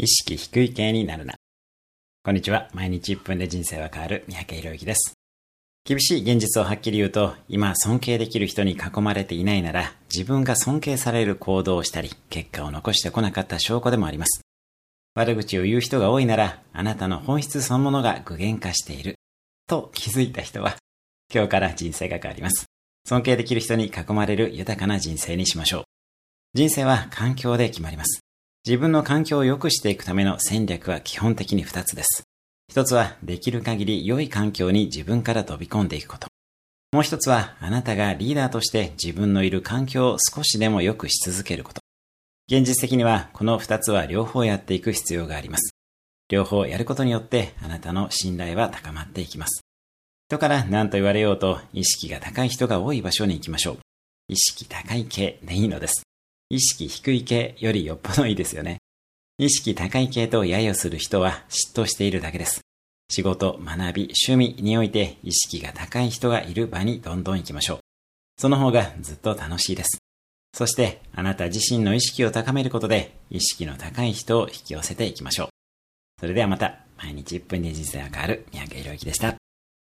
意識低い系になるな。こんにちは。毎日1分で人生は変わる三宅宏之です。厳しい現実をはっきり言うと、今尊敬できる人に囲まれていないなら、自分が尊敬される行動をしたり、結果を残してこなかった証拠でもあります。悪口を言う人が多いなら、あなたの本質そのものが具現化している。と気づいた人は、今日から人生が変わります。尊敬できる人に囲まれる豊かな人生にしましょう。人生は環境で決まります。自分の環境を良くしていくための戦略は基本的に2つです。一つはできる限り良い環境に自分から飛び込んでいくこと。もう一つはあなたがリーダーとして自分のいる環境を少しでも良くし続けること。現実的にはこの2つは両方やっていく必要があります。両方やることによってあなたの信頼は高まっていきます。人から何と言われようと意識が高い人が多い場所に行きましょう。意識高い系でいいのです。意識低い系よりよっぽどいいですよね。意識高い系と揶揄する人は嫉妬しているだけです。仕事、学び、趣味において意識が高い人がいる場にどんどん行きましょう。その方がずっと楽しいです。そして、あなた自身の意識を高めることで、意識の高い人を引き寄せていきましょう。それではまた、毎日1分で人生が変わる三宅宏之でした。